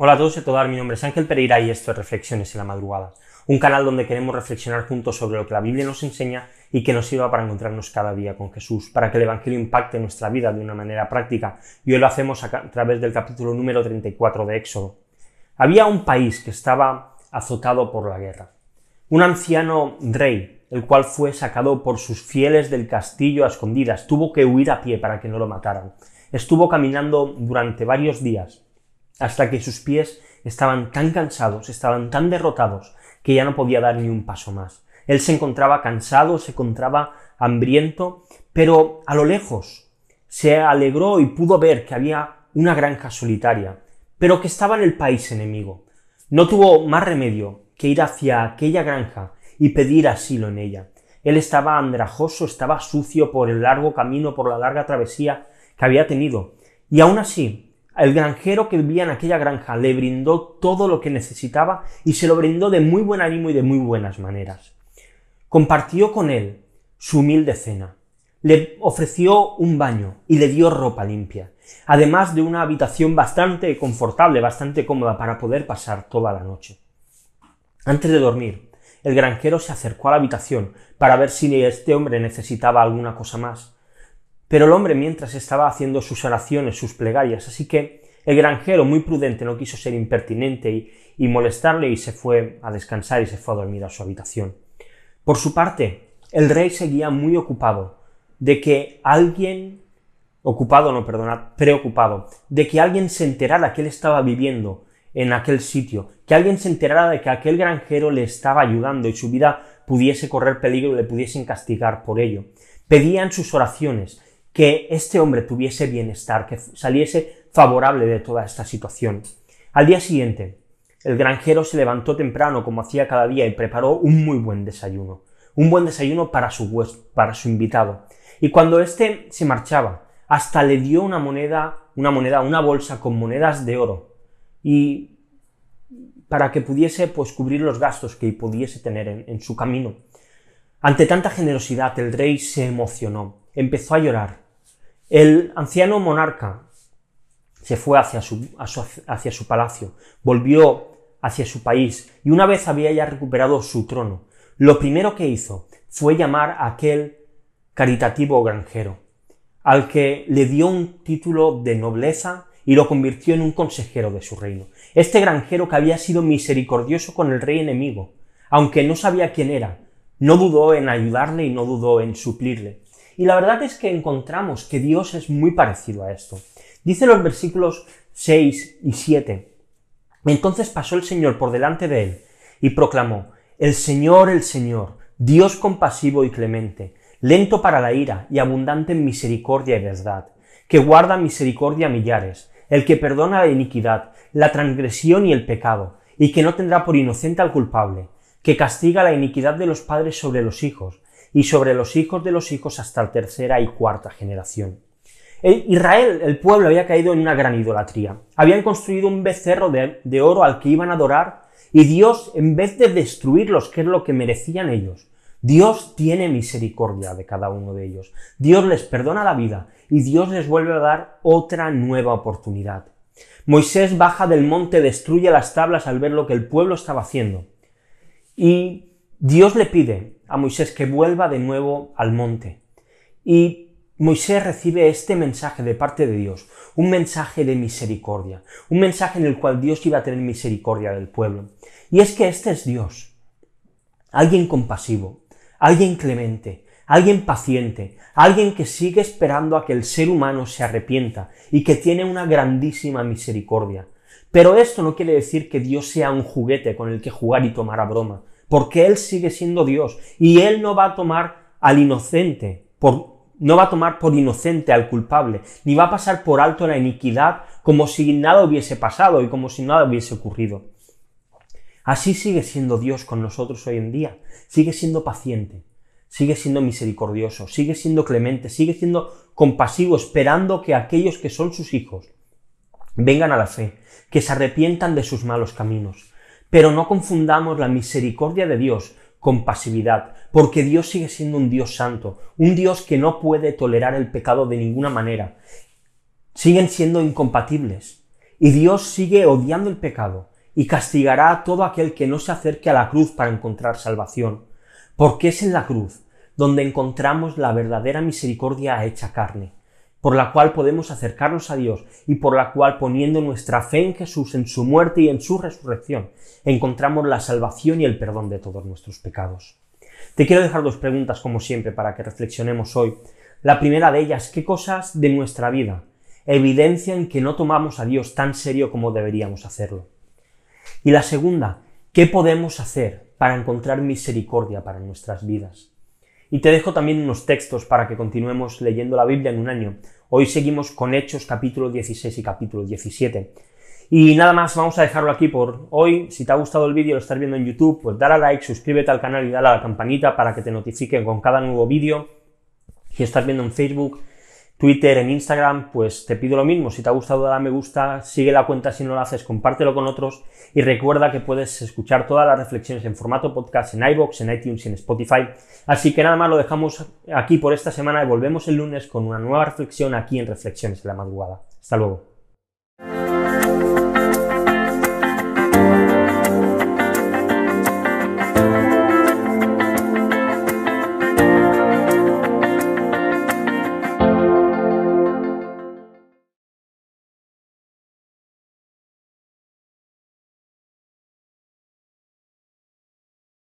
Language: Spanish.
Hola a todos y a todas, mi nombre es Ángel Pereira y esto es Reflexiones en la Madrugada, un canal donde queremos reflexionar juntos sobre lo que la Biblia nos enseña y que nos sirva para encontrarnos cada día con Jesús, para que el Evangelio impacte nuestra vida de una manera práctica, y hoy lo hacemos a través del capítulo número 34 de Éxodo. Había un país que estaba azotado por la guerra, un anciano rey, el cual fue sacado por sus fieles del castillo a escondidas, tuvo que huir a pie para que no lo mataran. Estuvo caminando durante varios días, hasta que sus pies estaban tan cansados, estaban tan derrotados, que ya no podía dar ni un paso más. Él se encontraba cansado, se encontraba hambriento, pero a lo lejos se alegró y pudo ver que había una granja solitaria, pero que estaba en el país enemigo. No tuvo más remedio que ir hacia aquella granja y pedir asilo en ella. Él estaba andrajoso, estaba sucio por el largo camino, por la larga travesía que había tenido, y aún así el granjero que vivía en aquella granja le brindó todo lo que necesitaba y se lo brindó de muy buen ánimo y de muy buenas maneras. Compartió con él su humilde cena, le ofreció un baño y le dio ropa limpia, además de una habitación bastante confortable, bastante cómoda para poder pasar toda la noche. Antes de dormir, el granjero se acercó a la habitación para ver si este hombre necesitaba alguna cosa más, pero el hombre mientras estaba haciendo sus oraciones, sus plegarias, así que el granjero, muy prudente, no quiso ser impertinente y, molestarle y se fue a descansar y se fue a dormir a su habitación. Por su parte, el rey seguía muy ocupado de que alguien, ocupado, no perdonad, preocupado, de que alguien se enterara que él estaba viviendo en aquel sitio, que alguien se enterara de que aquel granjero le estaba ayudando y su vida pudiese correr peligro y le pudiesen castigar por ello. Pedía en sus oraciones que este hombre tuviese bienestar, que saliese favorable de toda esta situación. Al día siguiente, el granjero se levantó temprano como hacía cada día y preparó un muy buen desayuno, un buen desayuno para su, para su invitado. Y cuando éste se marchaba, hasta le dio una moneda, una moneda, una bolsa con monedas de oro y para que pudiese pues cubrir los gastos que pudiese tener en su camino. Ante tanta generosidad el rey se emocionó, empezó a llorar el anciano monarca se fue hacia su, palacio, volvió hacia su país y una vez había ya recuperado su trono, lo primero que hizo fue llamar a aquel caritativo granjero, al que le dio un título de nobleza y lo convirtió en un consejero de su reino. Este granjero que había sido misericordioso con el rey enemigo, aunque no sabía quién era, no dudó en ayudarle y no dudó en suplirle. Y la verdad es que encontramos que Dios es muy parecido a esto. Dice los versículos 6 y 7. Entonces pasó el Señor por delante de él y proclamó, El Señor, el Señor, Dios compasivo y clemente, lento para la ira y abundante en misericordia y verdad, que guarda misericordia a millares, el que perdona la iniquidad, la transgresión y el pecado, y que no tendrá por inocente al culpable, que castiga la iniquidad de los padres sobre los hijos, y sobre los hijos de los hijos hasta la tercera y cuarta generación. Israel, el pueblo, había caído en una gran idolatría. Habían construido un becerro de, de oro al que iban a adorar y Dios, en vez de destruirlos, que es lo que merecían ellos, Dios tiene misericordia de cada uno de ellos. Dios les perdona la vida y Dios les vuelve a dar otra nueva oportunidad. Moisés baja del monte, destruye las tablas al ver lo que el pueblo estaba haciendo. Y Dios le pide a Moisés que vuelva de nuevo al monte. Y Moisés recibe este mensaje de parte de Dios, un mensaje de misericordia, un mensaje en el cual Dios iba a tener misericordia del pueblo. Y es que este es Dios, alguien compasivo, alguien clemente, alguien paciente, alguien que sigue esperando a que el ser humano se arrepienta y que tiene una grandísima misericordia. Pero esto no quiere decir que Dios sea un juguete con el que jugar y tomar a broma, porque Él sigue siendo Dios y Él no va a tomar al inocente, no va a tomar por inocente al culpable, ni va a pasar por alto la iniquidad como si nada hubiese pasado y como si nada hubiese ocurrido. Así sigue siendo Dios con nosotros hoy en día, sigue siendo paciente, sigue siendo misericordioso, sigue siendo clemente, sigue siendo compasivo, esperando que aquellos que son sus hijos vengan a la fe, que se arrepientan de sus malos caminos, pero no confundamos la misericordia de Dios con pasividad, porque Dios sigue siendo un Dios santo, un Dios que no puede tolerar el pecado de ninguna manera. Siguen siendo incompatibles. Y Dios sigue odiando el pecado y castigará a todo aquel que no se acerque a la cruz para encontrar salvación, porque es en la cruz donde encontramos la verdadera misericordia hecha carne, por la cual podemos acercarnos a Dios y por la cual poniendo nuestra fe en Jesús, en su muerte y en su resurrección, encontramos la salvación y el perdón de todos nuestros pecados. Te quiero dejar dos preguntas como siempre para que reflexionemos hoy. La primera de ellas, ¿qué cosas de nuestra vida evidencian que no tomamos a Dios tan serio como deberíamos hacerlo? Y la segunda, ¿qué podemos hacer para encontrar misericordia para nuestras vidas? Y te dejo también unos textos para que continuemos leyendo la Biblia en un año. Hoy seguimos con Hechos capítulo 16 y capítulo 17. Y nada más, vamos a dejarlo aquí por hoy. Si te ha gustado el vídeo, lo estás viendo en YouTube, pues dale a like, suscríbete al canal y dale a la campanita para que te notifiquen con cada nuevo vídeo. Si estás viendo en Facebook, Twitter, en Instagram, pues te pido lo mismo. Si te ha gustado, dale me gusta, sigue la cuenta si no lo haces, compártelo con otros y recuerda que puedes escuchar todas las reflexiones en formato podcast en iBox, en iTunes y en Spotify. Así que nada más lo dejamos aquí por esta semana y volvemos el lunes con una nueva reflexión aquí en Reflexiones de la Madrugada. Hasta luego.